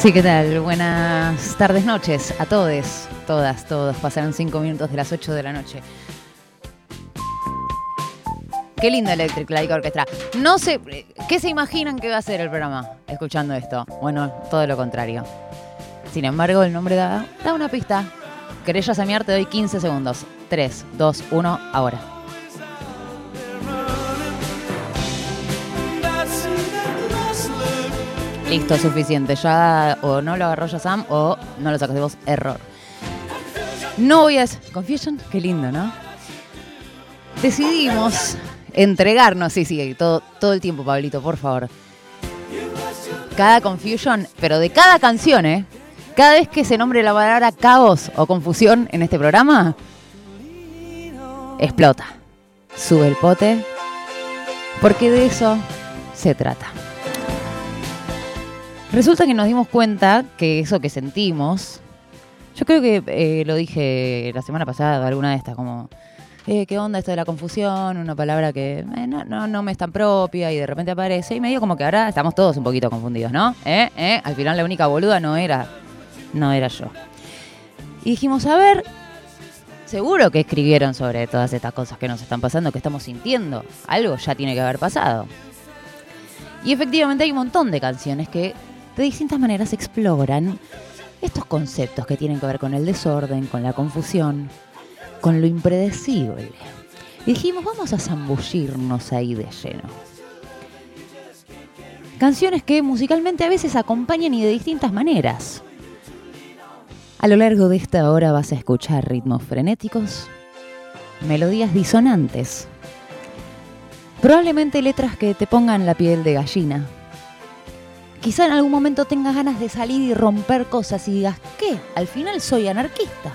Sí, ¿qué tal? Buenas tardes, noches a todos, todas, todos. Pasaron cinco minutos de las 8 de la noche. Qué lindo Electric Light Orchestra. No sé, ¿qué se imaginan que va a ser el programa escuchando esto? Bueno, todo lo contrario. Sin embargo, el nombre da, da una pista. ¿Querés llamear? Te doy 15 segundos. 3, 2, 1, ahora. Listo, suficiente. Ya o no lo agarró ya Sam o no lo sacas vos. Error. No voy a... Confusion, qué lindo, ¿no? Decidimos entregarnos, sí, sí, todo, todo el tiempo, Pablito, por favor. Cada confusion, pero de cada canción, ¿eh? Cada vez que se nombre la palabra caos o confusión en este programa, explota. Sube el pote, porque de eso se trata. Resulta que nos dimos cuenta que eso que sentimos, yo creo que eh, lo dije la semana pasada, alguna de estas, como, eh, ¿qué onda esto de la confusión? Una palabra que eh, no, no, no, me es tan propia y de repente aparece y medio como que ahora estamos todos un poquito confundidos, ¿no? ¿Eh? Al final la única boluda no era, no era yo. Y dijimos, a ver, seguro que escribieron sobre todas estas cosas que nos están pasando, que estamos sintiendo. Algo ya tiene que haber pasado. Y efectivamente hay un montón de canciones que de distintas maneras exploran estos conceptos que tienen que ver con el desorden, con la confusión, con lo impredecible. Dijimos, vamos a zambullirnos ahí de lleno. Canciones que musicalmente a veces acompañan y de distintas maneras. A lo largo de esta hora vas a escuchar ritmos frenéticos, melodías disonantes, probablemente letras que te pongan la piel de gallina. Quizá en algún momento tengas ganas de salir y romper cosas y digas, ¿qué? Al final soy anarquista.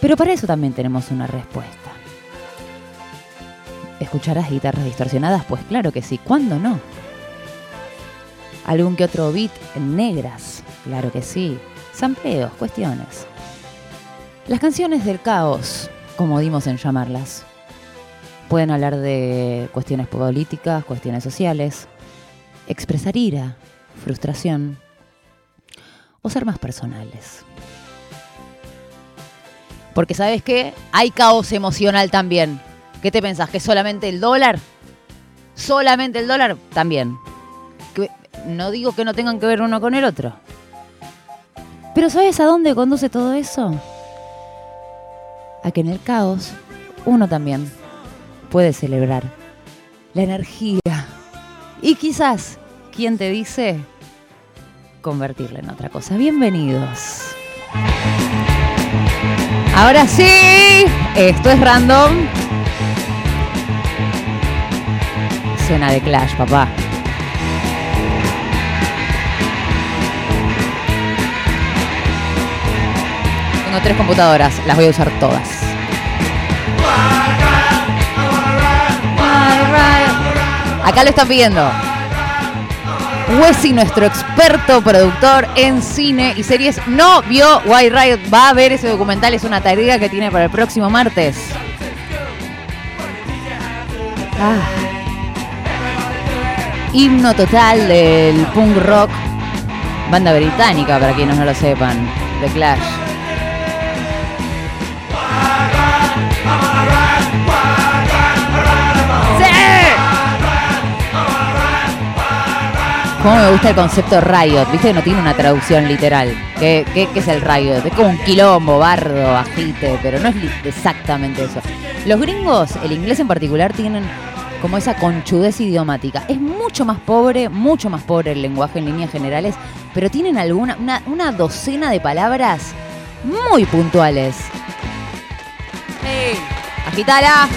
Pero para eso también tenemos una respuesta. ¿Escucharás guitarras distorsionadas? Pues claro que sí, ¿cuándo no? ¿Algún que otro beat en negras? Claro que sí. Sampleos, cuestiones. Las canciones del caos, como dimos en llamarlas, pueden hablar de cuestiones políticas, cuestiones sociales, expresar ira, frustración o ser más personales. Porque sabes qué, hay caos emocional también. ¿Qué te pensás? ¿Que solamente el dólar? ¿Solamente el dólar? También. no digo que no tengan que ver uno con el otro. Pero ¿sabes a dónde conduce todo eso? A que en el caos uno también puede celebrar la energía y quizás, ¿quién te dice? Convertirla en otra cosa. Bienvenidos. Ahora sí, esto es random. Suena de Clash, papá. Tengo tres computadoras, las voy a usar todas. Acá lo están pidiendo. Wessi, nuestro experto productor en cine y series, no vio White Riot. Va a ver ese documental, es una tarea que tiene para el próximo martes. Ah. Himno total del punk rock, banda británica, para quienes no lo sepan, de Clash. Cómo me gusta el concepto riot, viste que no tiene una traducción literal. ¿Qué, qué, es el riot? Es como un quilombo, bardo, agite, pero no es exactamente eso. Los gringos, el inglés en particular, tienen como esa conchudez idiomática. Es mucho más pobre, mucho más pobre el lenguaje en líneas generales, pero tienen alguna, una, una docena de palabras muy puntuales. ¡Hey! ¡Agitala!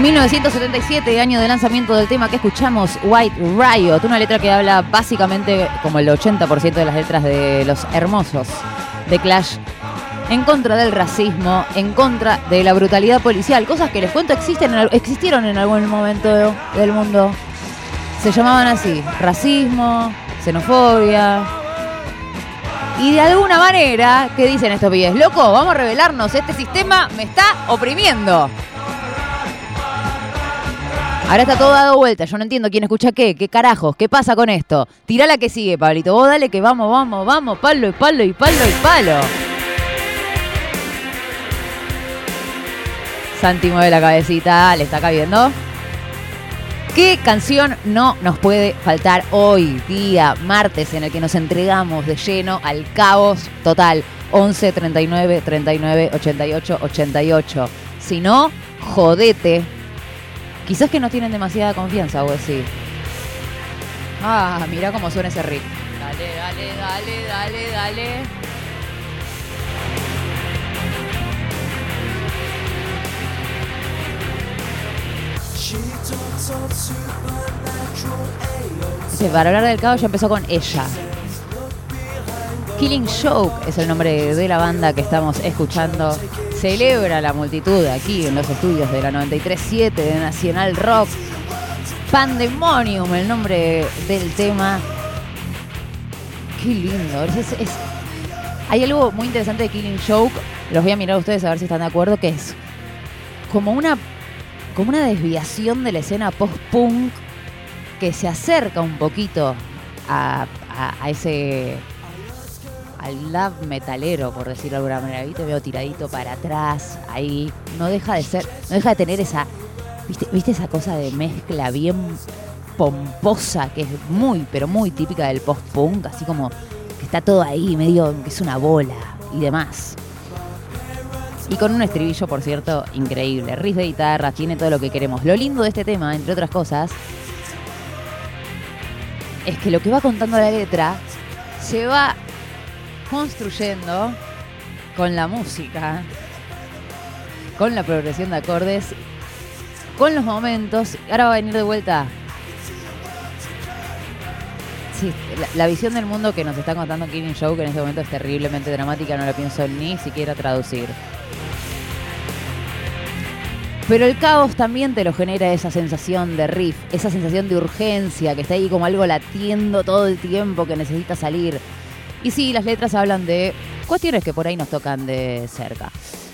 1977, año de lanzamiento del tema que escuchamos, White Riot, una letra que habla básicamente como el 80% de las letras de los hermosos de Clash, en contra del racismo, en contra de la brutalidad policial, cosas que les cuento existen, existieron en algún momento del mundo. Se llamaban así, racismo, xenofobia. Y de alguna manera, ¿qué dicen estos pibes? Loco, vamos a revelarnos, este sistema me está oprimiendo. Ahora está todo dado vuelta, yo no entiendo quién escucha qué, qué carajos, qué pasa con esto. Tira la que sigue, Pablito. Vos dale que vamos, vamos, vamos, palo y palo y palo y palo. Santi mueve la cabecita, le está cabiendo. ¿Qué canción no nos puede faltar hoy, día martes, en el que nos entregamos de lleno al caos total? 11 39 39 88 88. Si no, jodete Quizás que no tienen demasiada confianza, o sí. Ah, mira cómo suena ese riff. Dale, dale, dale, dale, dale. Sí, para hablar del caos ya empezó con ella. Killing Joke es el nombre de la banda que estamos escuchando. Celebra la multitud aquí en los estudios de la 93.7 de Nacional Rock. Pandemonium, el nombre del tema. Qué lindo. hay algo muy interesante de Killing Joke. Los voy a mirar a ustedes a ver si están de acuerdo. Que es como una, como una desviación de la escena post-punk que se acerca un poquito a ese al love metalero, por decirlo de alguna manera. Ahí te veo tiradito para atrás, ahí. No deja de ser, no deja de tener esa, ¿viste, ¿viste esa cosa de mezcla bien pomposa que es muy, pero muy típica del post-punk? Así como que está todo ahí, medio que es una bola y demás. Y con un estribillo, por cierto, increíble. Riff de guitarra, tiene todo lo que queremos. Lo lindo de este tema, entre otras cosas, es que lo que va contando la letra se va construyendo con la música, con la progresión de acordes, con los momentos. Ahora va a venir de vuelta. Sí, la, visión del mundo que nos está contando Killing Show, que en este momento es terriblemente dramática, no la pienso ni siquiera traducir. Pero el caos también te lo genera esa sensación de riff, esa sensación de urgencia, que está ahí como algo latiendo todo el tiempo, que necesita salir. Y sí, las letras hablan de cuestiones que por ahí nos tocan de cerca.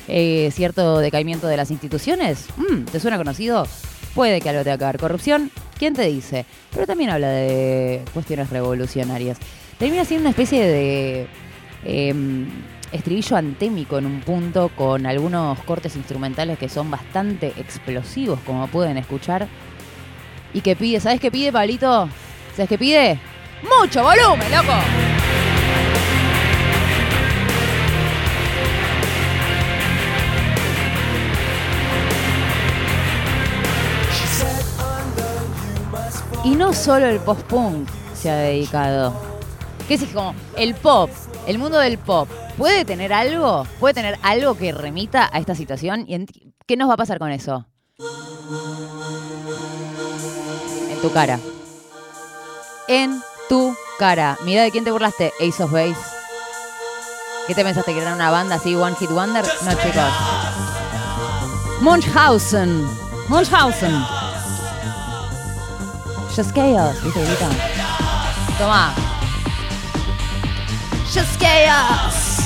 Eh, ¿Cierto decaimiento de las instituciones? Mm, ¿Te suena conocido? Puede que algo tenga que ver. Corrupción, ¿quién te dice? Pero también habla de cuestiones revolucionarias. Termina siendo una especie de em, estribillo antémico en un punto con algunos cortes instrumentales que son bastante explosivos, como pueden escuchar. Y que pide, ¿sabes qué pide, Pablito? ¿Sabes qué pide? ¡Mucho volumen, loco! Y no solo el post-punk se ha dedicado. ¿Qué es como el pop, el mundo del pop, puede tener algo? ¿Puede tener algo que remita a esta situación? ¿Y qué nos va a pasar con eso? En tu cara. En tu cara. Mira de quién te burlaste, Ace of Base. ¿Qué te pensaste que era una banda así, One Hit Wonder? No, chicos. Munchhausen. Munchhausen. Just Chaos, ¿viste? Grita. Toma. Just Chaos.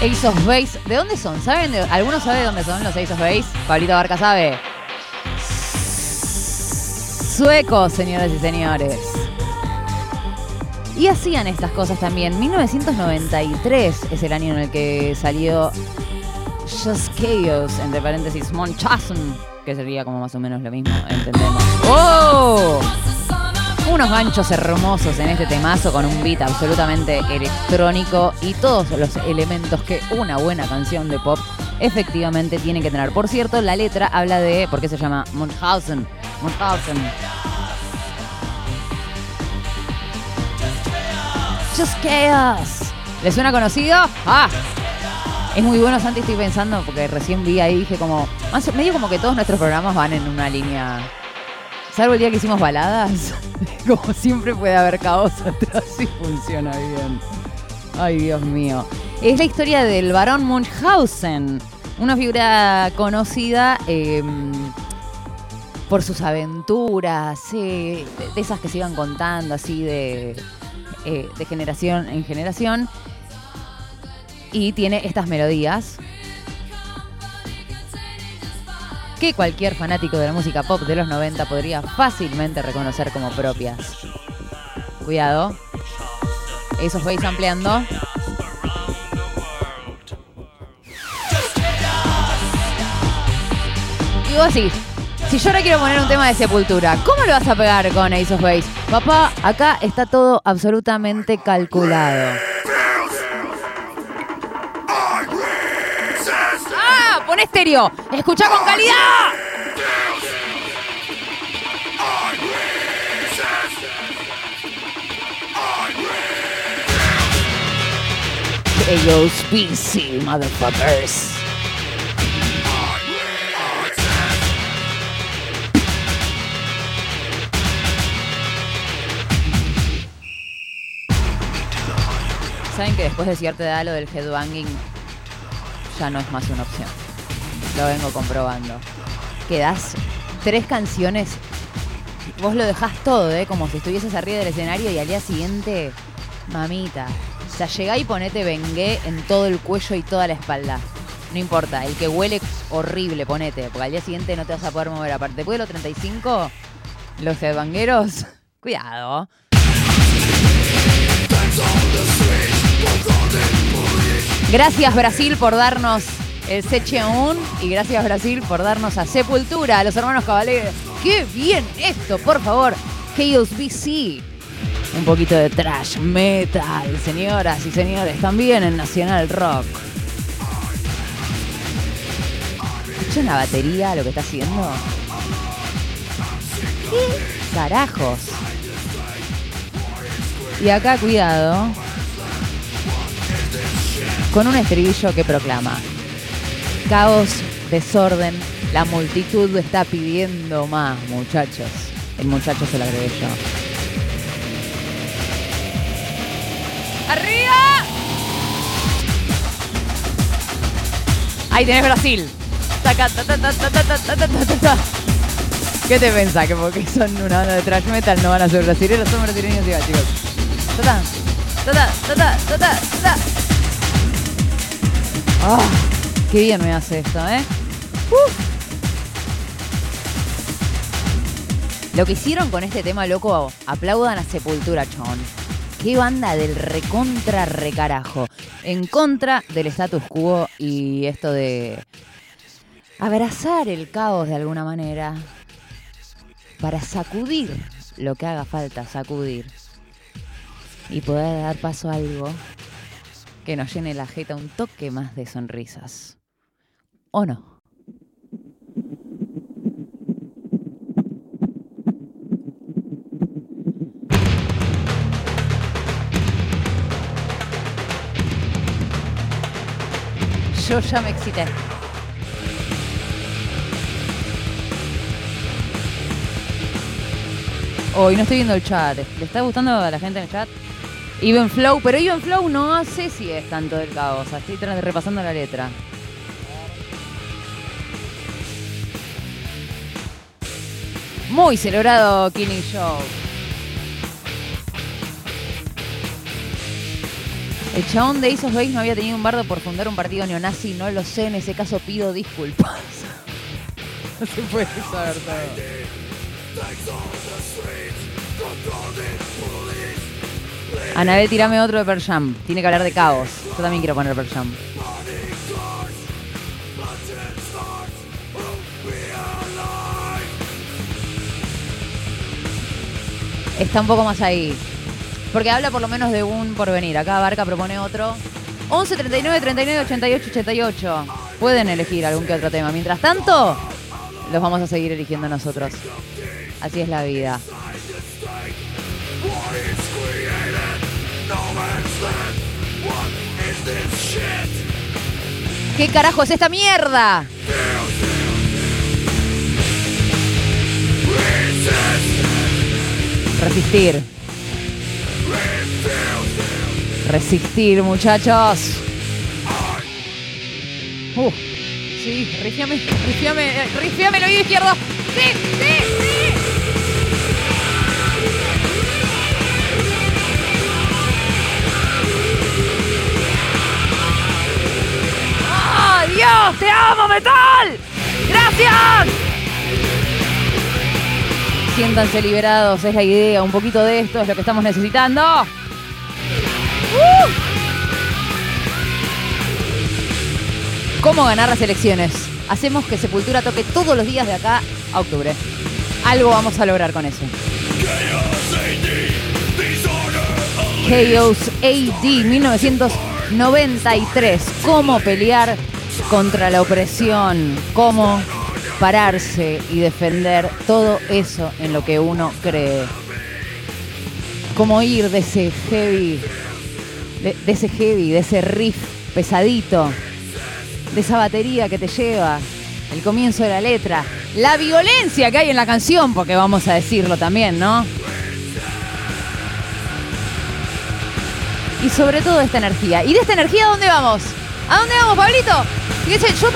Ace of Base. ¿De dónde son? ¿Saben? ¿Alguno sabe de dónde son los Ace of Base? Pablito Barca sabe. Suecos, señoras y señores. Y hacían estas cosas también. 1993 es el año en el que salió Just Chaos, entre paréntesis, Monchazen, que sería como más o menos lo mismo, entendemos. ¡Oh! Unos ganchos hermosos en este temazo con un beat absolutamente electrónico y todos los elementos que una buena canción de pop efectivamente tiene que tener. Por cierto, la letra habla de. ¿Por qué se llama Munchausen? Munchausen. Just Chaos. ¿Le suena conocido? ¡Ah! Es muy bueno, Santi, estoy pensando, porque recién vi ahí, dije como, medio como que todos nuestros programas van en una línea, salvo el día que hicimos baladas, como siempre puede haber caos atrás y funciona bien. Ay, Dios mío. Es la historia del varón Munchausen, una figura conocida em, por sus aventuras, de, esas que se iban contando así de, eh, de generación en generación y tiene estas melodías que cualquier fanático de la música pop de los 90 podría fácilmente reconocer como propias. Cuidado. Eso fue ampliando. Y vos así, si yo ahora quiero poner un tema de sepultura, ¿cómo lo vas a pegar con Ace of Base? Papá, acá está todo absolutamente calculado. ¡Pon estéreo! ¡Escucha con calidad! Ellos BC, motherfuckers. Saben que después de cierta edad lo del headbanging ya no es más una opción. Lo vengo comprobando. Quedás tres canciones, vos lo dejás todo, ¿eh? Como si estuvieses arriba del escenario y al día siguiente, mamita. O sea, llegá y ponete bengué en todo el cuello y toda la espalda. No importa, el que huele horrible, ponete, porque al día siguiente no te vas a poder mover. Aparte, después de los 35, los headbangueros, cuidado. Gracias Brasil por darnos el Secheun y gracias Brasil por darnos a Sepultura, a los hermanos Caballero. ¡Qué bien esto, por favor! Chaos BC. Un poquito de trash metal, señoras y señores, también en Nacional Rock. ¿Escuchan la batería lo que está haciendo? ¿Qué carajos? Y acá, cuidado, con un estribillo que proclama, Caos, desorden, la multitud está pidiendo más, muchachos. El muchacho se lo agregué yo. ¡Arriba! Ahí tenés Brasil. ¿Qué te pensás? Que porque son una banda de trash metal no van a ser brasileños, son brasileños y chicos qué bien me hace esto, ¿eh? Uf. Lo que hicieron con este tema, loco, aplaudan a Sepultura, chon. Qué banda del recontra recarajo. En contra del status quo y esto de abrazar el caos de alguna manera para sacudir lo que haga falta sacudir y poder dar paso a algo que nos llene la jeta un toque más de sonrisas. ¿O no? Yo ya me excité. Hoy no estoy viendo el chat. ¿Le está gustando a la gente en el chat? Even Flow, pero Even Flow no sé si es tanto del caos. Estoy repasando la letra. Muy celebrado Killing Show. El chabón de of Base no había tenido un bardo por fundar un partido neonazi, no lo sé, en ese caso pido disculpas. No se puede saber todo. Anabel, tirame otro de Pearl Jam. Tiene que hablar de caos. Yo también quiero poner Pearl Está un poco más ahí. Porque habla por lo menos de un porvenir. Acá Barca propone otro. 11 39 39 88 88. Pueden elegir algún que otro tema. Mientras tanto, los vamos a seguir eligiendo nosotros. Así es la vida. ¿Qué carajo es esta mierda? Resistir. Resistir, muchachos. Uh, sí, rifiame, rifiame, eh, rifiame el oído izquierdo. Sí, sí, sí. ¡Ah, Dios! ¡Te amo, metal! ¡Gracias! Siéntanse liberados, es la idea. Un poquito de esto es lo que estamos necesitando. ¡Uh! ¿Cómo ganar las elecciones? Hacemos que Sepultura toque todos los días de acá a octubre. Algo vamos a lograr con eso. Chaos AD 1993. ¿Cómo pelear contra la opresión? ¿Cómo pararse y defender todo eso en lo que uno cree? ¿Cómo ir de ese heavy, de, de ese heavy, de ese riff pesadito, de esa batería que te lleva, el comienzo de la letra, la violencia que hay en la canción, porque vamos a decirlo también, ¿no? y sobre todo esta energía. ¿Y de esta energía a dónde vamos? ¿A dónde vamos, Pablito? Fíjense, yo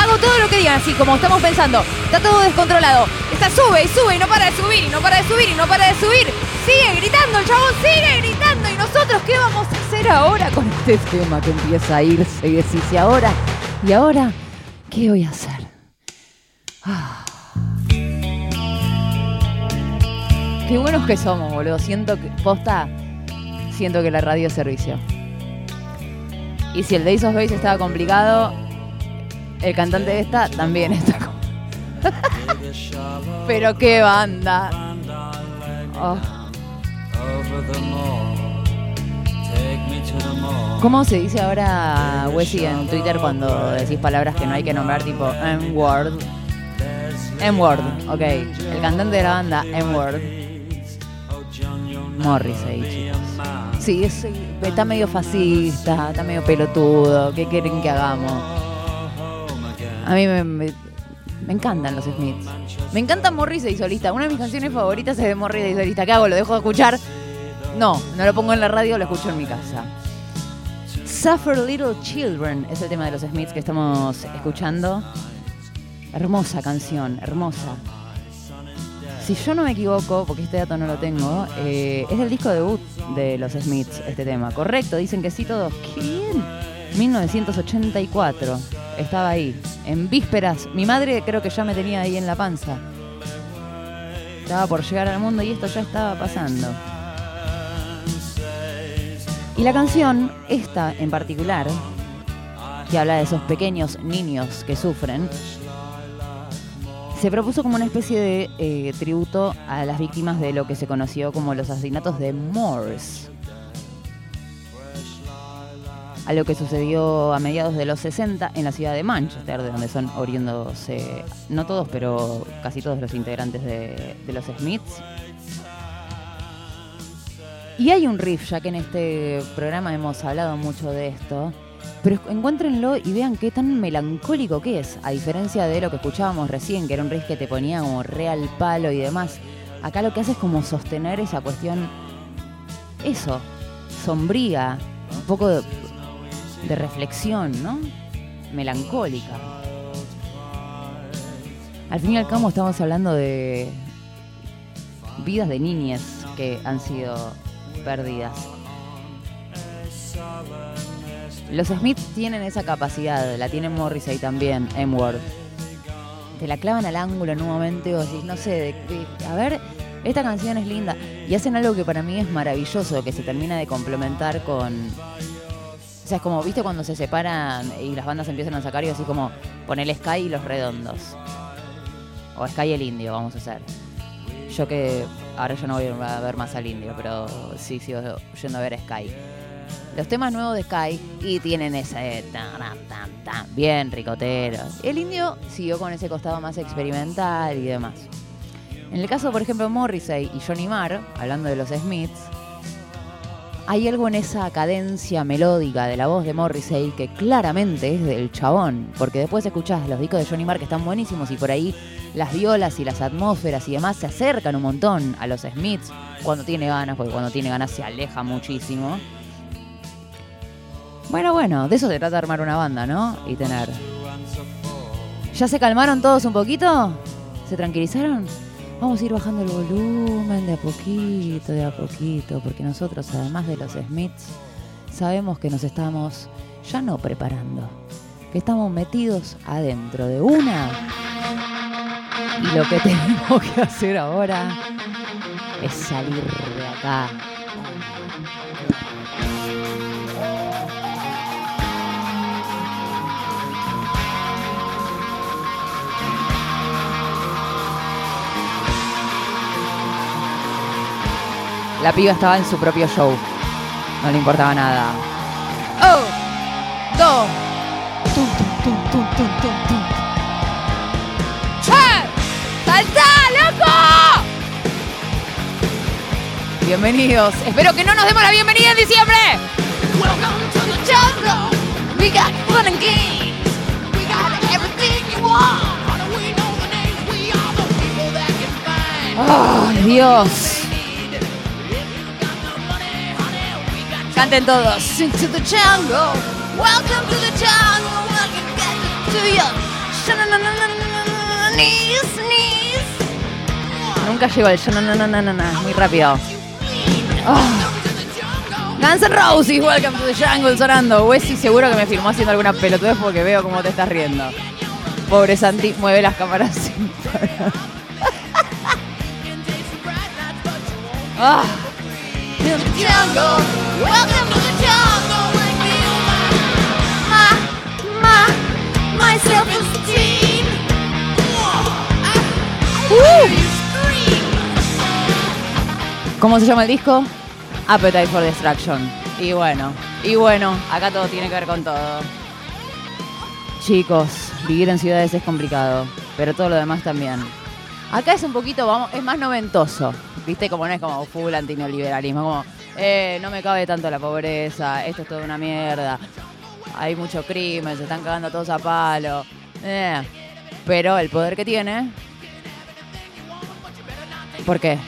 hago todo lo que digan, así como estamos pensando. Está todo descontrolado. Está sube y sube y no para de subir y no para de subir y no para de subir. Sigue gritando, el chabón sigue gritando. ¿Y nosotros qué vamos a hacer ahora con este tema que empieza a irse y decirse ahora? ¿Y ahora qué voy a hacer? Ah. Qué buenos que somos, boludo. Siento que posta siento que la radio es servicio. Y si el Days of Base estaba complicado, el cantante de esta también está Pero qué banda. Oh. ¿Cómo se dice ahora, Wesley, en Twitter cuando decís palabras que no hay que nombrar, tipo M-word? M-word, ok. El cantante de la banda, M-word. Morrissey, chicos. Sí, está medio fascista, está medio pelotudo. ¿Qué quieren que hagamos? A mí me, encantan los Smiths. Me encanta Morrissey solista. Una de mis canciones favoritas es de Morrissey solista. ¿Qué hago? ¿Lo dejo de escuchar? No, no lo pongo en la radio, lo escucho en mi casa. Suffer Little Children es el tema de los Smiths que estamos escuchando. Hermosa canción, hermosa. Si yo no me equivoco, porque este dato no lo tengo, eh, es del disco debut de los Smiths este tema. Correcto, dicen que sí todos. ¡Qué bien! 1984. Estaba ahí, en vísperas. Mi madre creo que ya me tenía ahí en la panza. Estaba por llegar al mundo y esto ya estaba pasando. Y la canción, esta en particular, que habla de esos pequeños niños que sufren, se propuso como una especie de eh, tributo a las víctimas de lo que se conoció como los asesinatos de Moors. Algo que sucedió a mediados de los 60 en la ciudad de Manchester, de donde son oriundos, no todos, pero casi todos los integrantes de, de los Smiths. Y hay un riff, ya que en este programa hemos hablado mucho de esto, pero encuéntrenlo y vean qué tan melancólico que es, a diferencia de lo que escuchábamos recién, que era un riff que te ponía como real palo y demás. Acá lo que hace es como sostener esa cuestión, eso, sombría, un poco de, de reflexión, ¿no? Melancólica. Al fin y al cabo estamos hablando de vidas de niñas que han sido perdidas. Los Smiths tienen esa capacidad, la tiene Morrissey también, M-Word. Te la clavan al ángulo en un momento vos decís, no sé, a ver, esta canción es linda. Y hacen algo que para mí es maravilloso, que se termina de complementar con... O sea, es como, viste cuando se separan y las bandas empiezan a sacar y así como poner Sky y los redondos. O Sky y el indio, vamos a hacer. Yo que ahora yo no voy a ver más al indio, pero sí sigo yendo a ver Sky los temas nuevos de Sky y tienen ese tan, tan, tan, bien ricotero. El indio siguió con ese costado más experimental y demás. En el caso, por ejemplo, Morrissey y Johnny Marr, hablando de los Smiths, hay algo en esa cadencia melódica de la voz de Morrissey que claramente es del chabón, porque después escuchás los discos de Johnny Marr que están buenísimos y por ahí las violas y las atmósferas y demás se acercan un montón a los Smiths cuando tiene ganas, porque cuando tiene ganas se aleja muchísimo. Bueno, bueno, de eso se trata de armar una banda, ¿no? Y tener. ¿Ya se calmaron todos un poquito? ¿Se tranquilizaron? Vamos a ir bajando el volumen de a poquito, de a poquito, porque nosotros, además de los Smiths, sabemos que nos estamos ya no preparando, que estamos metidos adentro de una Y lo que tenemos que hacer ahora es salir de acá. La piba estaba en su propio show. No le importaba nada. ¡Oh! ¡Do! ¡Tum, tum, tum, tum, tum, tum, tum! ¡Saltá, loco! Bienvenidos. Espero que no nos demos la bienvenida en diciembre. Welcome to the jungle. We got fun and games. We got everything you want. We know the names? We are the people that can find ¡Ay, Dios! Canten todos. into the jungle. Welcome to the jungle. Welcome back to your knees, knees. Nunca llegó el no, no, no, no, no. Muy rápido. Jungle. Guns N' Roses, Welcome to the Jungle sonando. Wesley seguro que me filmó haciendo alguna pelotudez porque veo cómo te estás riendo. Pobre Santi, mueve las cámaras sin parar. Can the jungle. Welcome to the jungle. Me, my, my, my. ¿Cómo se llama el disco? Appetite for Destruction. Y bueno, y bueno, acá todo tiene que ver con todo. Chicos, vivir en ciudades es complicado, pero todo lo demás también. Acá es un poquito, vamos, es más noventoso. ¿Viste? Como no es como full antineoliberalismo, como, eh, no me cabe tanto la pobreza, esto es toda una mierda. Hay mucho crimen, se están cagando todos a palo. Eh, Pero el poder que tiene. ¿Por qué?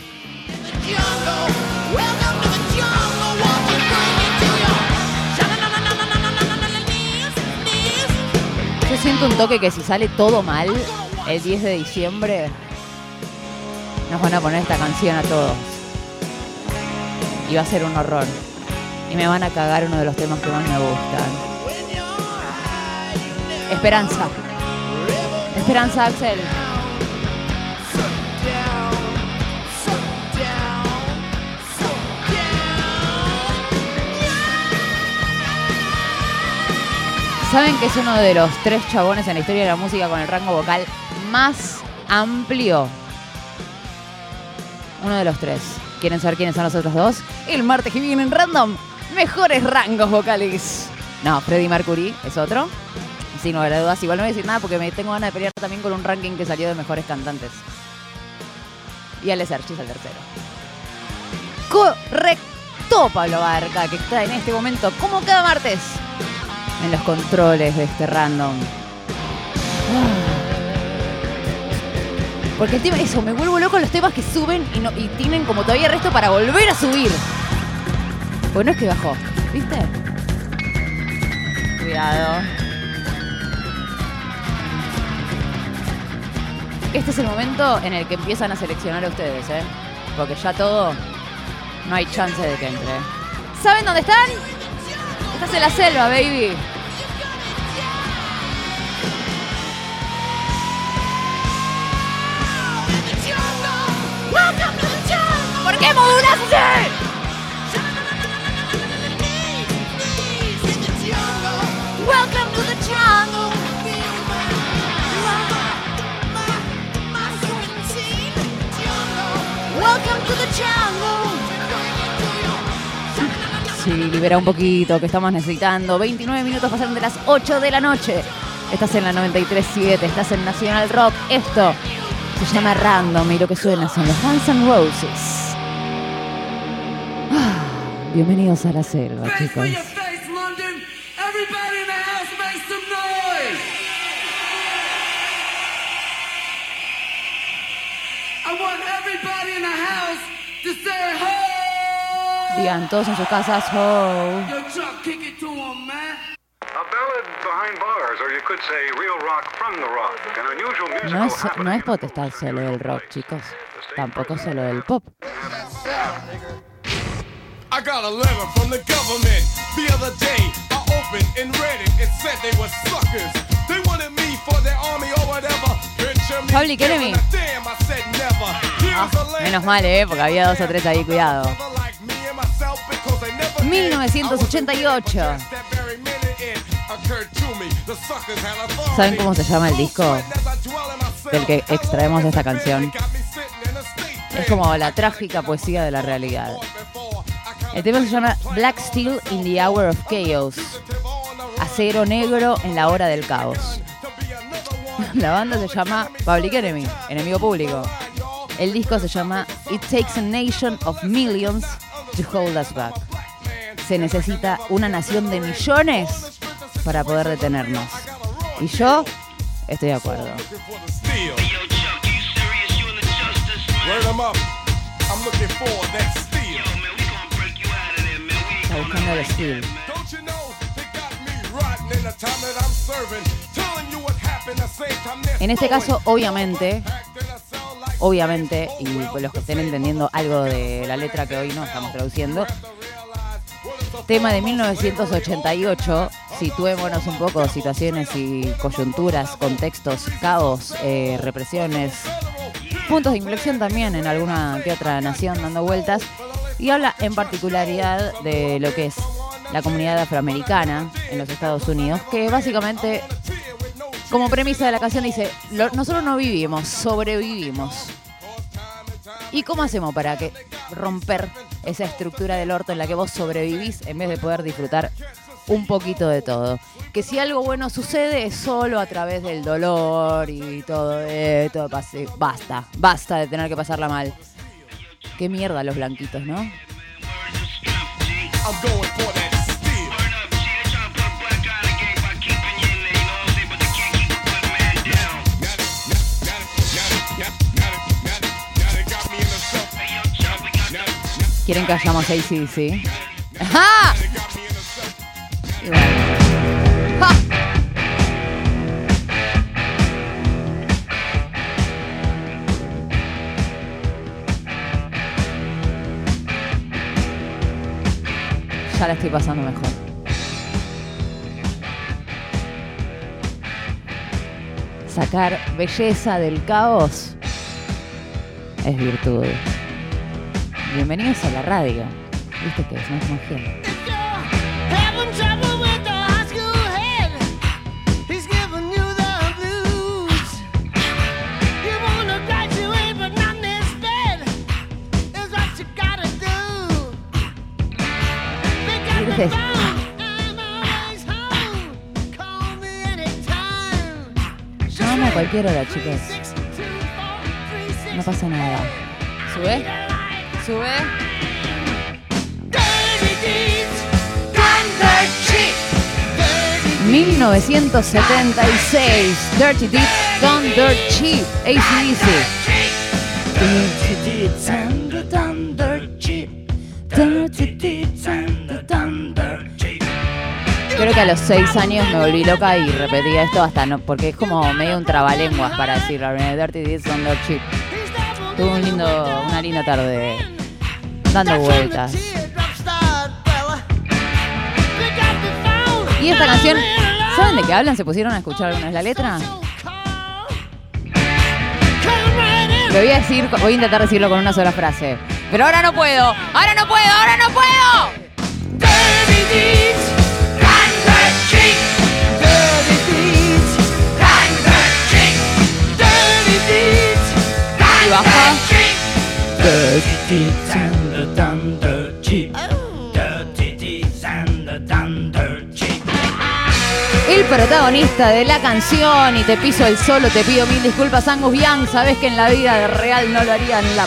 Yo siento un toque que si sale todo mal el 10 de diciembre, nos van a poner esta canción a todos. Y va a ser un horror. Y me van a cagar uno de los temas que más me gustan. Esperanza. Esperanza, Axel. ¿Saben que es uno de los tres chabones en la historia de la música con el rango vocal más amplio? Uno de los tres. ¿Quieren saber quiénes son los otros dos? El martes que viene en Random, mejores rangos vocales. No, Freddie Mercury es otro. Sin lugar a dudas, igual no voy a decir nada porque me tengo ganas de pelear también con un ranking que salió de mejores cantantes. Y Alex Archis al tercero. Correcto, Pablo Barca, que está en este momento, como cada martes, en los controles de este random. Porque el tema, eso, me vuelvo loco los temas que suben y, no, y tienen como todavía resto para volver a subir. Pues no es que bajó, ¿viste? Cuidado. Este es el momento en el que empiezan a seleccionar a ustedes, ¿eh? Porque ya todo, no hay chance de que entre. ¿Saben dónde están? Estás en la selva, baby. Jungle. ¿Por qué modulas así? Welcome to the jungle. Welcome to the jungle. Sí, libera un poquito, que estamos necesitando. 29 minutos pasaron de las 8 de la noche. Estás en la 93.7, estás en Nacional Rock. Esto se llama Random y lo que suena son los Guns N' Roses. The house to say ho. Digan todos en sus casas, to 'em. A No es, no es potestad solo del rock, chicos. Tampoco solo del pop. I got a letter from the government the other day. I opened and read it. It said they were suckers. They wanted me for their army or whatever. Public Enemy. Ah, menos mal, ¿eh? Porque había dos o tres ahí, cuidado. 1988. ¿Saben cómo se llama el disco del que extraemos esta canción? Es como la trágica poesía de la realidad. El tema se llama Black Steel in the Hour of Chaos. Acero negro en la hora del caos. La banda se llama Public Enemy, enemigo público. El disco se llama It Takes a Nation of Millions to Hold Us Back. Se necesita una nación de millones para poder detenernos. Y yo estoy de acuerdo. 'em. Está buscando el they're En este caso, obviamente, obviamente, y los que estén entendiendo algo de la letra que hoy no estamos traduciendo, tema de 1988, situémonos un poco, situaciones y coyunturas, contextos, caos, eh, represiones, puntos de inflexión también en alguna que otra nación dando vueltas, y habla en particularidad de lo que es la comunidad afroamericana en los Estados Unidos, que básicamente, como premisa de la canción, dice, "Lo- nosotros no vivimos, sobrevivimos. ¿Y cómo hacemos para que romper esa estructura del orto en la que vos sobrevivís en vez de poder disfrutar un poquito de todo? Que si algo bueno sucede es solo a través del dolor y todo esto. Basta, basta de tener que pasarla mal. Qué mierda los blanquitos, ¿no? ¿Quieren que hagamos ACDC? ¡Ajá! Y bueno. Ya la estoy pasando mejor. Sacar belleza del caos es virtud. Bienvenidos a la radio. ¿Viste que es? No es magia. Llame a cualquier hora, chicos. 62436. No pasa nada. ¿Sube? ¿Sube? Dirty deeds done dirt cheap. Dirty 1976. Dirty Deeds Done Dirt Cheap. ACDC. A los seis años me volví loca y repetía esto hasta no, porque es como medio un trabalenguas para decirlo. Dirty Deeds Done Dirt Cheap. Tuve un lindo, una linda tarde dando vueltas. Y esta canción, ¿saben de qué hablan? ¿Se pusieron a escuchar alguna vez la letra? Lo voy a decir, voy a intentar decirlo con una sola frase. Pero ahora no puedo, ahora no puedo, ahora no puedo. Y baja. El protagonista de la canción y te piso el solo, te pido mil disculpas, Angus Young, sabes que en la vida real no lo harían, la,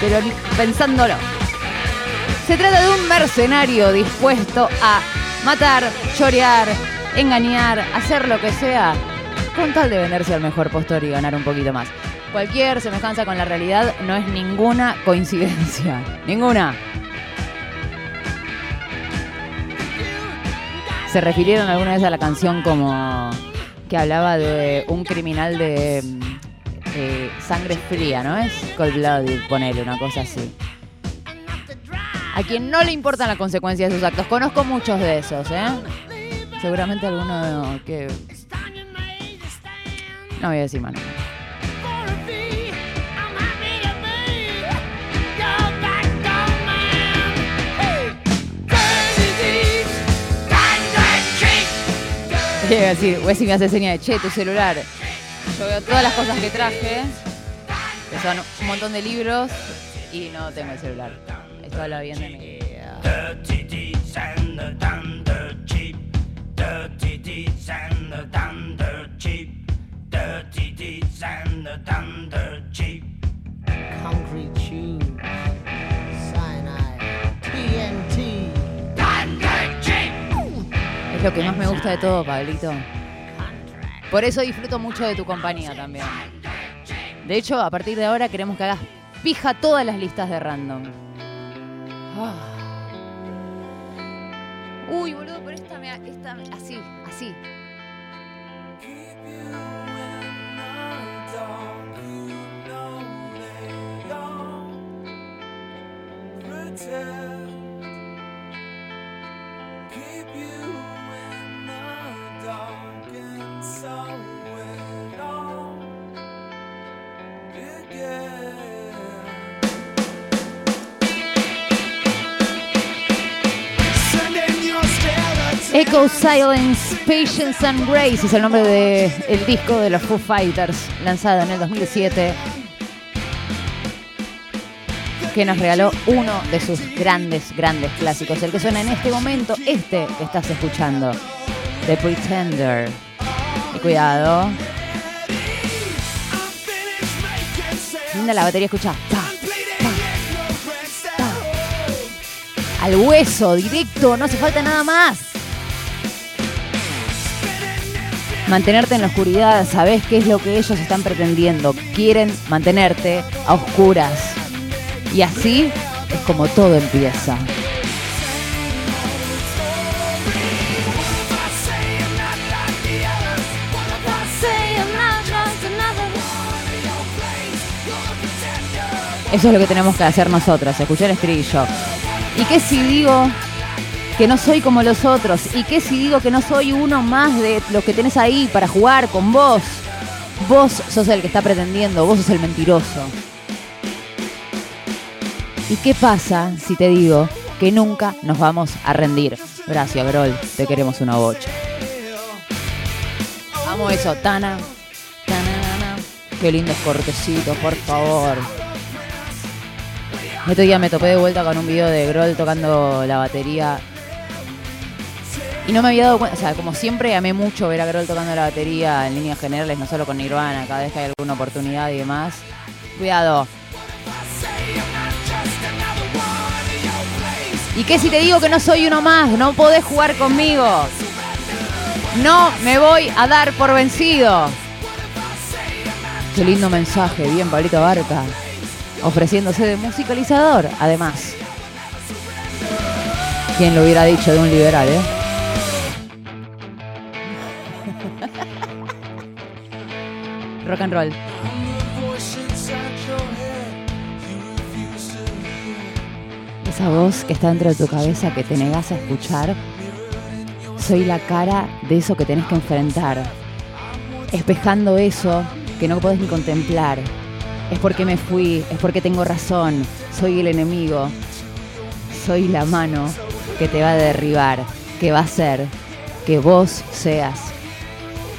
pero pensándolo. Se trata de un mercenario dispuesto a matar, chorear, engañar, hacer lo que sea, con tal de venderse al mejor postor y ganar un poquito más. Cualquier semejanza con la realidad no es ninguna coincidencia. Ninguna. Se refirieron alguna vez a la canción como que hablaba de un criminal de mm, eh, sangre fría, ¿no es? Cold blooded, ponele una cosa así. A quien no le importan las consecuencias de sus actos. Conozco muchos de esos, ¿eh? Seguramente alguno que... No voy a decir más. iba a decir, Wessi me hace seña de che, tu celular. Yo veo todas las cosas que traje, que son un montón de libros, y no tengo el celular. Esto habla bien de thunder cheap. Dirty deeds and the thunder cheap. Lo que más me gusta de todo, Pablito. Por eso disfruto mucho de tu compañía también. De hecho, a partir de ahora queremos que hagas pija todas las listas de random. Ah. Uy, boludo, pero esta me... Esta, así, así. Echo Silence, Patience and Grace es el nombre del disco de los Foo Fighters, lanzado en el 2007, que nos regaló uno de sus grandes, grandes clásicos, el que suena en este momento, este que estás escuchando, The Pretender. Y cuidado. Linda la batería, escucha. Al hueso, directo, no hace falta nada más. Mantenerte en la oscuridad, sabes qué es lo que ellos están pretendiendo. Quieren mantenerte a oscuras. Y así es como todo empieza. Eso es lo que tenemos que hacer nosotros, escuchar estribillo. ¿Y qué si digo que no soy como los otros? ¿Y qué si digo que no soy uno más de los que tenés ahí para jugar con vos? Vos sos el que está pretendiendo, vos sos el mentiroso. ¿Y qué pasa si te digo que nunca nos vamos a rendir? Gracias, Grol, te queremos una bocha. Amo eso, Tana. Tanana. Qué lindos cortecitos, por favor. Otro día me topé de vuelta con un video de Grohl tocando la batería. Y no me había dado cuenta, o sea, como siempre amé mucho ver a Grohl tocando la batería en líneas generales, no solo con Nirvana, cada vez que hay alguna oportunidad y demás. Cuidado. ¿Y qué si te digo que no soy uno más? No podés jugar conmigo. No me voy a dar por vencido. Qué lindo mensaje, bien, Pablito Barca. Ofreciéndose de musicalizador, además. ¿Quién lo hubiera dicho de un liberal, eh? Rock and roll. Esa voz que está dentro de tu cabeza que te negas a escuchar, soy la cara de eso que tenés que enfrentar. Espejando eso que no podés ni contemplar. Es porque me fui, es porque tengo razón, soy el enemigo, soy la mano que te va a derribar, que va a hacer que vos seas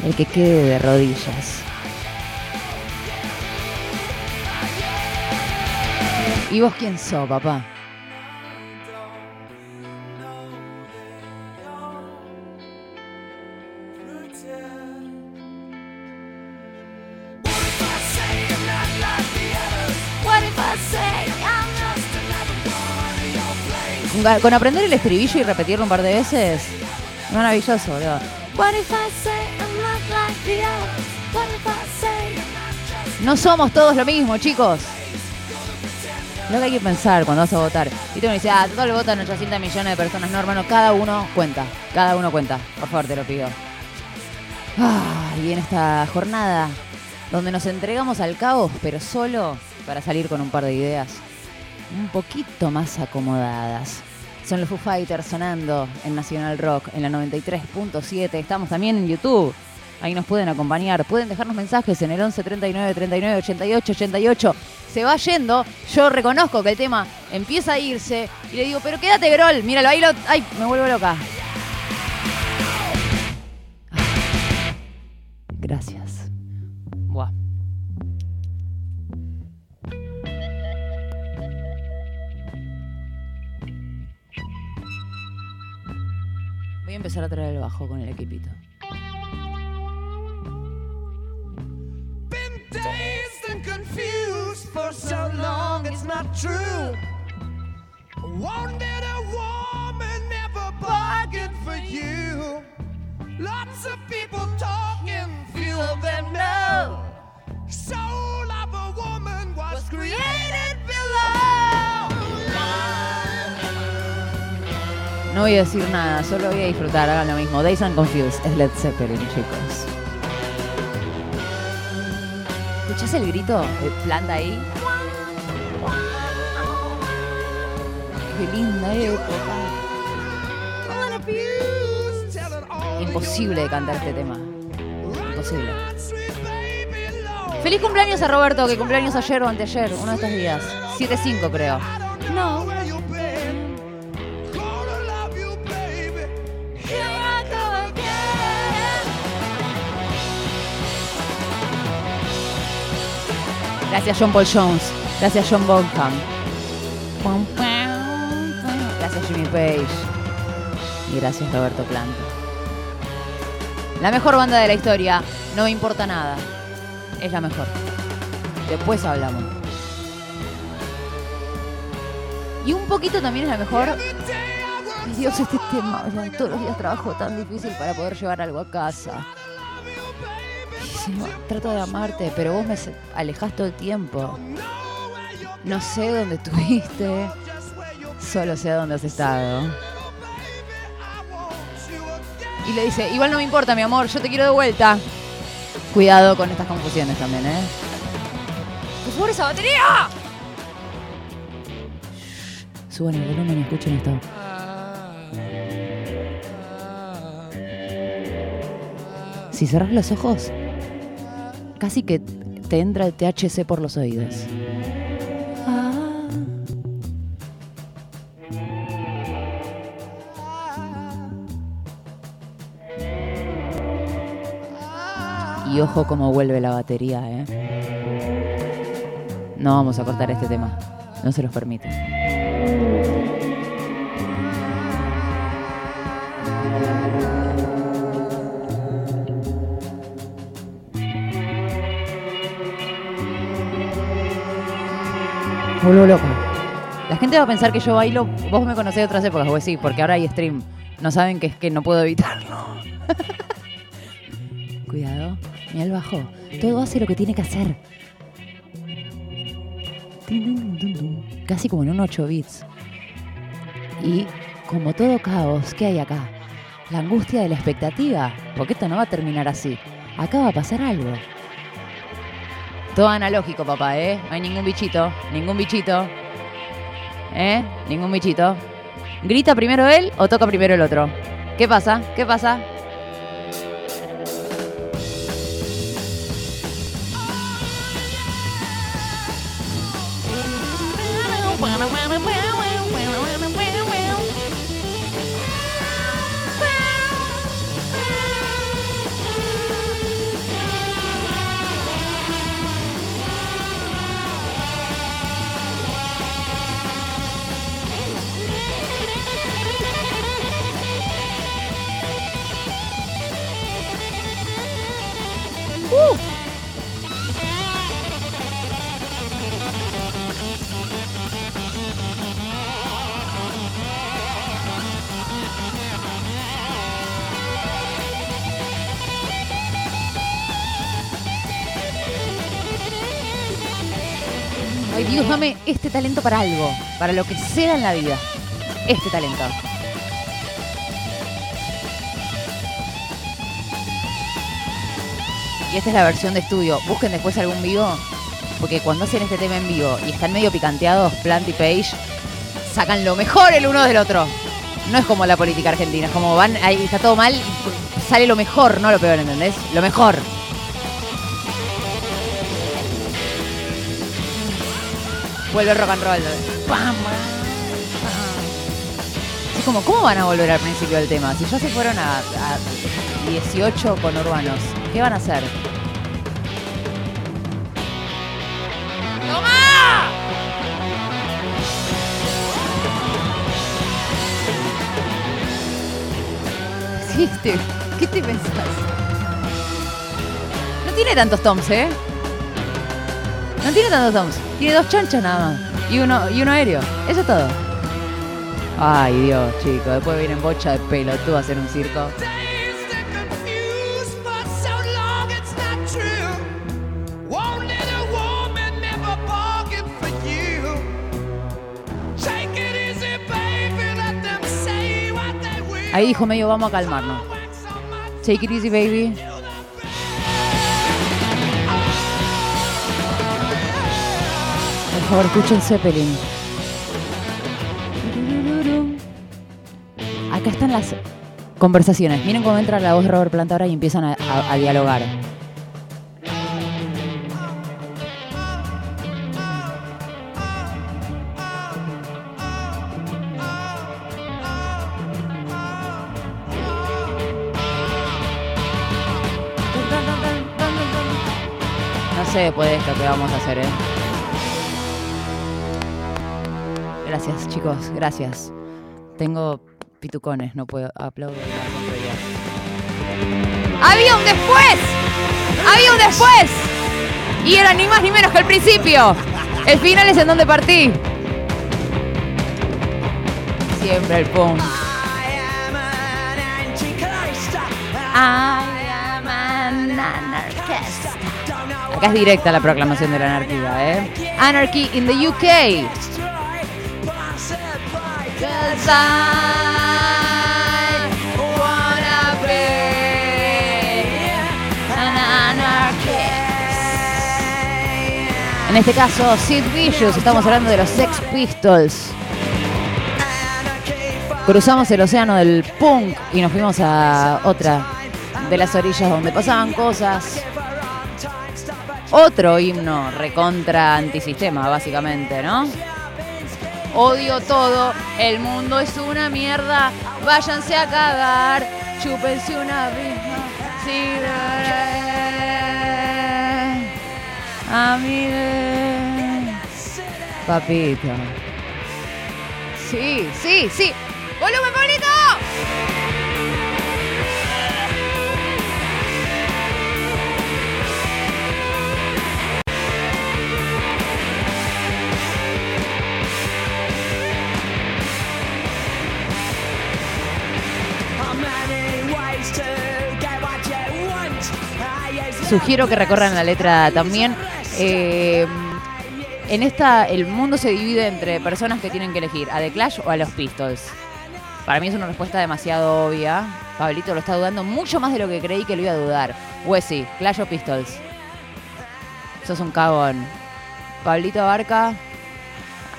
el que quede de rodillas. ¿Y vos quién sos, papá? Con, aprender el estribillo y repetirlo un par de veces, maravilloso, boludo. No somos todos lo mismo, chicos. Lo que hay que pensar cuando vas a votar. Y tú me dices, ah, total votan 800 millones de personas. No, hermano, cada uno cuenta. Cada uno cuenta. Por favor, te lo pido. Y en esta jornada donde nos entregamos al caos, pero solo para salir con un par de ideas un poquito más acomodadas. Son los Foo Fighters sonando en Nacional Rock en la 93.7. Estamos también en YouTube. Ahí nos pueden acompañar. Pueden dejarnos mensajes en el 11 39 39 88 88. Se va yendo. Yo reconozco que el tema empieza a irse. Y le digo, pero quédate, Grol. Míralo, ahí lo. ¡Ay! Me vuelvo loca. Gracias. Buah. Voy a empezar a traer el bajo con el equipito. It's not true. Wanted a woman, never bargained for you. Lots of people talking, few of them know. Soul of a woman was created below. No voy a decir nada, solo voy a disfrutar, hagan lo mismo. Days and Confused es Led Zeppelin, chicos. ¿Escuchás el grito de planta ahí? Qué linda época. Imposible de cantar este tema. Imposible. Feliz cumpleaños a Roberto, que cumpleaños ayer o anteayer, uno de estos días. 7-5 creo. No. Gracias John Paul Jones. Gracias John Bonham. Jimmy Page. Y gracias Roberto Planta. La mejor banda de la historia. No me importa nada. Es la mejor. Después hablamos. Y un poquito también es la mejor. Dios, este tema. todos los días trabajo tan difícil para poder llevar algo a casa. Trato de amarte, pero vos me alejás todo el tiempo. No sé dónde estuviste, solo sé dónde has estado. Y le dice, igual no me importa, mi amor, yo te quiero de vuelta. Cuidado con estas confusiones también, ¿eh? ¡Por esa batería! Suban el volumen y escuchen esto. Si cerrás los ojos, casi que te entra el THC por los oídos. Y ojo cómo vuelve la batería, ¿eh? No vamos a cortar este tema. No se los permite. Vuelvo loco. La gente va a pensar que yo bailo. Vos me conocés de otras épocas, pues sí, porque ahora hay stream. No saben que es que no puedo evitarlo. Cuidado. Mira el bajo. Todo hace lo que tiene que hacer. Casi como en un 8 bits. Y como todo caos, ¿qué hay acá? La angustia de la expectativa. Porque esto no va a terminar así. Acá va a pasar algo. Todo analógico, papá, ¿eh? No hay ningún bichito. Ningún bichito. ¿Eh? Ningún bichito. ¿Grita primero él o toca primero el otro? ¿Qué pasa? ¿Qué pasa? Este talento para algo, para lo que sea en la vida. Este talento. Y esta es la versión de estudio. Busquen después algún vivo, porque cuando hacen este tema en vivo y están medio picanteados, Plant y Page, sacan lo mejor el uno del otro. No es como la política argentina, es como van, ahí está todo mal, y sale lo mejor, no lo peor, ¿entendés? Lo mejor. Vuelve el rock and roll. Pam, pam. como, ¿cómo van a volver al principio del tema? Si ya se fueron a, a 18 con urbanos, ¿qué van a hacer? ¿Qué te, ¿Qué te pensás? No tiene tantos toms, ¿eh? No tiene tantos toms. Tiene dos chonchas nada más. Y uno, y uno aéreo. Eso es todo. Ay, Dios, chico. Después vienen bocha de pelo. Tú vas a hacer un circo. Ahí dijo medio, vamos a calmarnos. Take it easy, baby. Favor, escuchen Zeppelin. Acá están las conversaciones. Miren cómo entra la voz de Robert Plant ahora y empiezan a, a- dialogar. No sé después de esto qué vamos a hacer, ¿eh? Gracias, chicos, gracias. Tengo pitucones, no puedo aplaudir. ¡Había un después! ¡Había un después! Y era ni más ni menos que el principio. El final es en donde partí. Siempre el pum. Acá es directa la proclamación de la anarquía, ¿eh? Anarchy in the UK. En este caso, Sid Vicious, estamos hablando de los Sex Pistols. Cruzamos el océano del punk y nos fuimos a otra de las orillas donde pasaban cosas. Otro himno recontra antisistema, básicamente, ¿no? Odio todo, el mundo es una mierda, váyanse a cagar, chúpense una misma. Sí, a mí Papito. Sí, sí, sí. ¡Volumen, Pablito! Sugiero que recorran la letra también. Eh, en esta, el mundo se divide entre personas que tienen que elegir a The Clash o a los Pistols. Para mí es una respuesta demasiado obvia. Pablito lo está dudando mucho más de lo que creí que lo iba a dudar. Wesley, Clash o Pistols. Sos un cagón. Pablito Barca.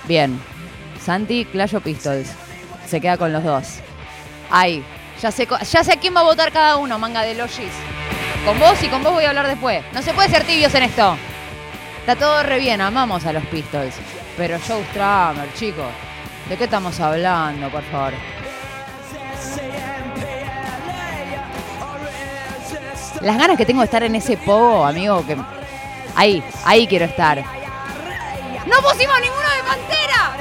Bien. Santi, Clash o Pistols. Se queda con los dos. Ay, ya sé, ya sé quién va a votar cada uno, manga de logis. Con vos y con vos voy a hablar después. No se puede ser tibios en esto. Está todo re bien, amamos a los Pistols. Pero Joe Strummer, chicos. ¿De qué estamos hablando, por favor? Las ganas que tengo de estar en ese pogo, amigo, que. Ahí, ahí quiero estar. ¡No pusimos ninguno de Pantera!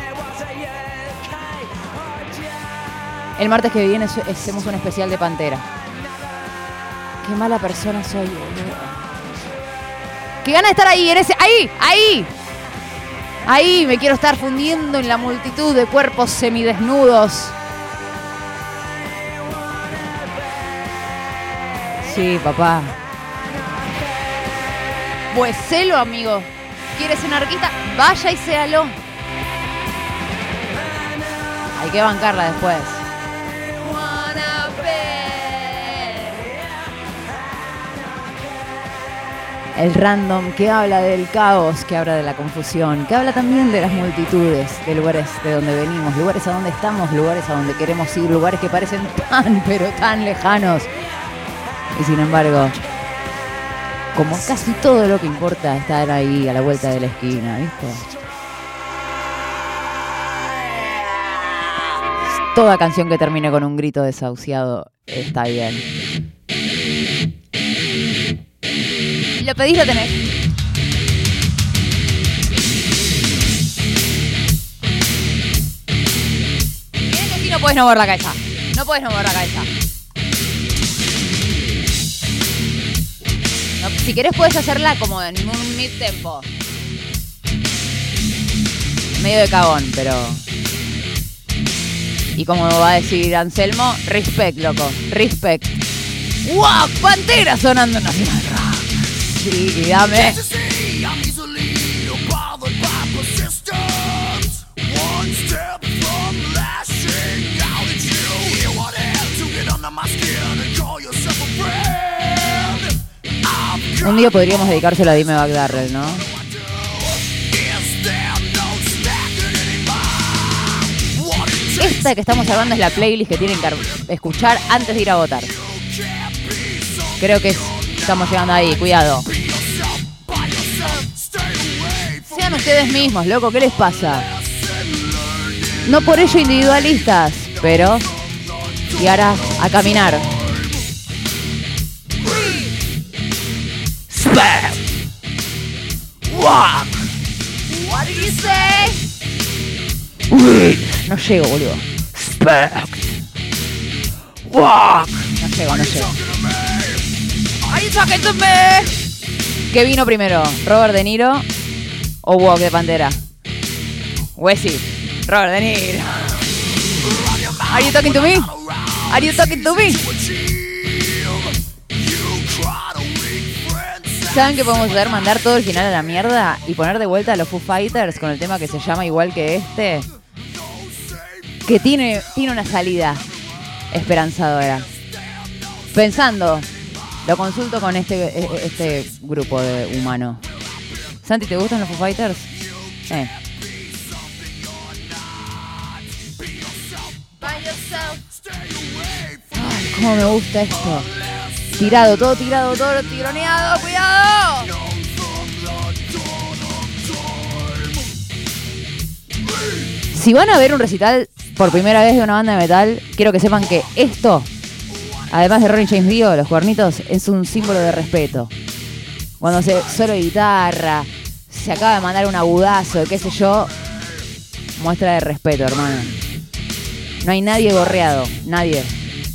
El martes que viene hacemos un especial de Pantera. Qué mala persona soy, boludo. Qué ganas de estar ahí, en ese. ¡Ahí! ¡Ahí! Ahí me quiero estar fundiendo en la multitud de cuerpos semidesnudos. Sí, papá. Pues sélo, amigo. ¿Quieres anarquista? Vaya y séalo. Hay que bancarla después. El random que habla del caos, que habla de la confusión, que habla también de las multitudes, de lugares de donde venimos, lugares a donde estamos, lugares a donde queremos ir, lugares que parecen tan, pero tan lejanos. Y sin embargo, como casi todo lo que importa, estar ahí a la vuelta de la esquina, ¿viste? toda canción que termine con un grito desahuciado está bien. Lo pedís, lo tenés. Tienes que sí no puedes no mover la cabeza. No puedes no mover la cabeza. Si querés puedes hacerla como en un mid tempo. Medio de cagón, pero. Y como va a decir Anselmo, respect, loco. Respect. ¡Wow! Pantera sonando en Nacional Rock. Sí, dame. Un día podríamos dedicárselo a Dime Bagdarrell, ¿no? Esta que estamos hablando es la playlist que tienen que ar- escuchar antes de ir a votar. Creo que es- estamos llegando ahí, cuidado. Ustedes mismos, loco, ¿qué les pasa? No por ello individualistas, pero... Y ahora a caminar. Spam. Walk. What do you say? No llego, boludo. Spam. Walk. No llego, no llego. Are you talking to me? ¿Qué vino primero? ¿Robert De Niro o Walk de Pantera? Wesley. Robert De Niro. Are you talking to me? Are you talking to me? ¿Saben qué podemos hacer? Mandar todo el final a la mierda y poner de vuelta a los Foo Fighters con el tema que se llama igual que este. Que tiene, tiene una salida esperanzadora. Pensando, lo consulto con este, e- e- este grupo de humano. Santi, ¿te gustan los Foo Fighters? Eh. Ay, cómo me gusta esto. Tirado, todo tirado, todo tironeado, cuidado. Si van a ver un recital por primera vez de una banda de metal, quiero que sepan que esto, además de Ronnie James Dio, los cuernitos, es un símbolo de respeto. Cuando se solo guitarra, se acaba de mandar un agudazo, qué sé yo, muestra de respeto, hermano. No hay nadie gorreado, nadie.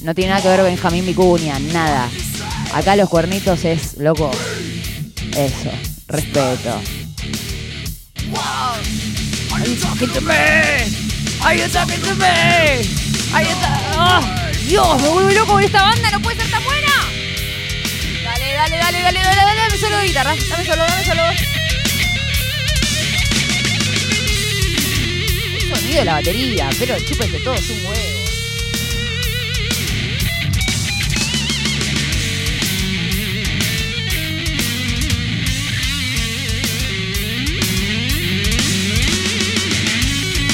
No tiene nada que ver Benjamín Vicuña, nada. Acá los cuernitos es, loco, eso, respeto. Are you talking to me? Are you talking. Dios, me vuelvo loco con esta banda, no puede ser tan buena. Dale, dale, dale, dale, dale, dame solo guitarra, dame solo, dame solo. Sonido de la batería, pero chúpense todos un huevo.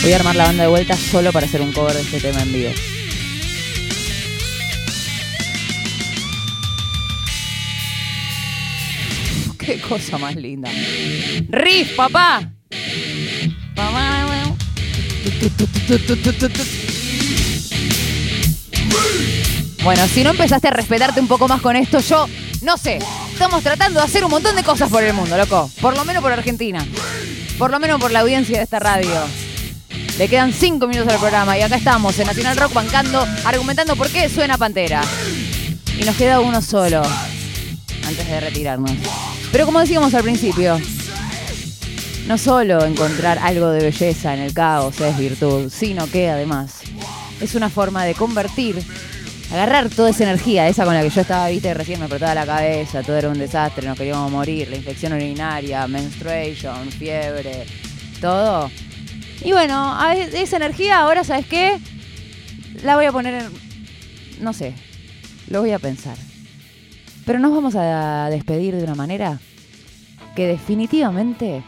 Voy a armar la banda de vuelta solo para hacer un cover de este tema en vivo. Qué cosa más linda. Riff, papá. Bueno, si no empezaste a respetarte un poco más con esto, yo no sé. Estamos tratando de hacer un montón de cosas por el mundo, loco. Por lo menos por Argentina. Por lo menos por la audiencia de esta radio. Le quedan cinco minutos al programa y acá estamos en Nacional Rock bancando, argumentando por qué suena Pantera. Y nos queda uno solo antes de retirarnos. Pero como decíamos al principio, no solo encontrar algo de belleza en el caos es virtud, sino que además es una forma de convertir, agarrar toda esa energía, esa con la que yo estaba, viste, recién me explotaba la cabeza, todo era un desastre, nos queríamos morir, la infección urinaria, menstruation, fiebre, todo. Y bueno, a esa energía ahora, ¿sabes qué? La voy a poner en... No sé, lo voy a pensar. Pero nos vamos a despedir de una manera que definitivamente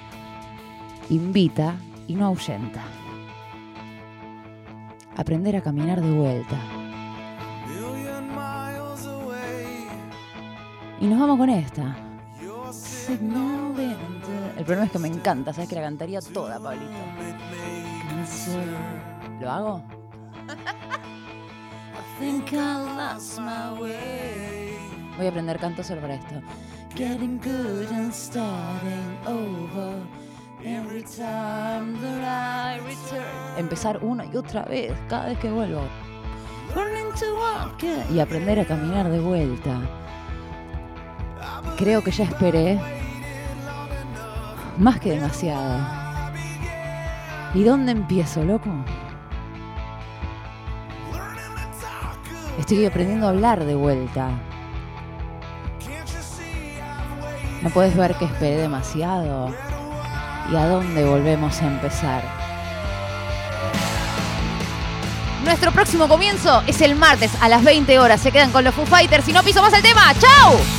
invita y no ahuyenta. Aprender a caminar de vuelta. Y nos vamos con esta. El problema es que me encanta, sabes que la cantaría toda, Pablito. ¿Lo hago? think I lost my way. Voy a aprender canto solo para esto. Empezar una y otra vez cada vez que vuelvo. Y aprender a caminar de vuelta. Creo que ya esperé. Más que demasiado. ¿Y dónde empiezo, loco? Estoy aprendiendo a hablar de vuelta. No puedes ver que esperé demasiado. ¿Y a dónde volvemos a empezar? Nuestro próximo comienzo es el martes a las 20 horas. Se quedan con los Foo Fighters y no piso más el tema. ¡Chao!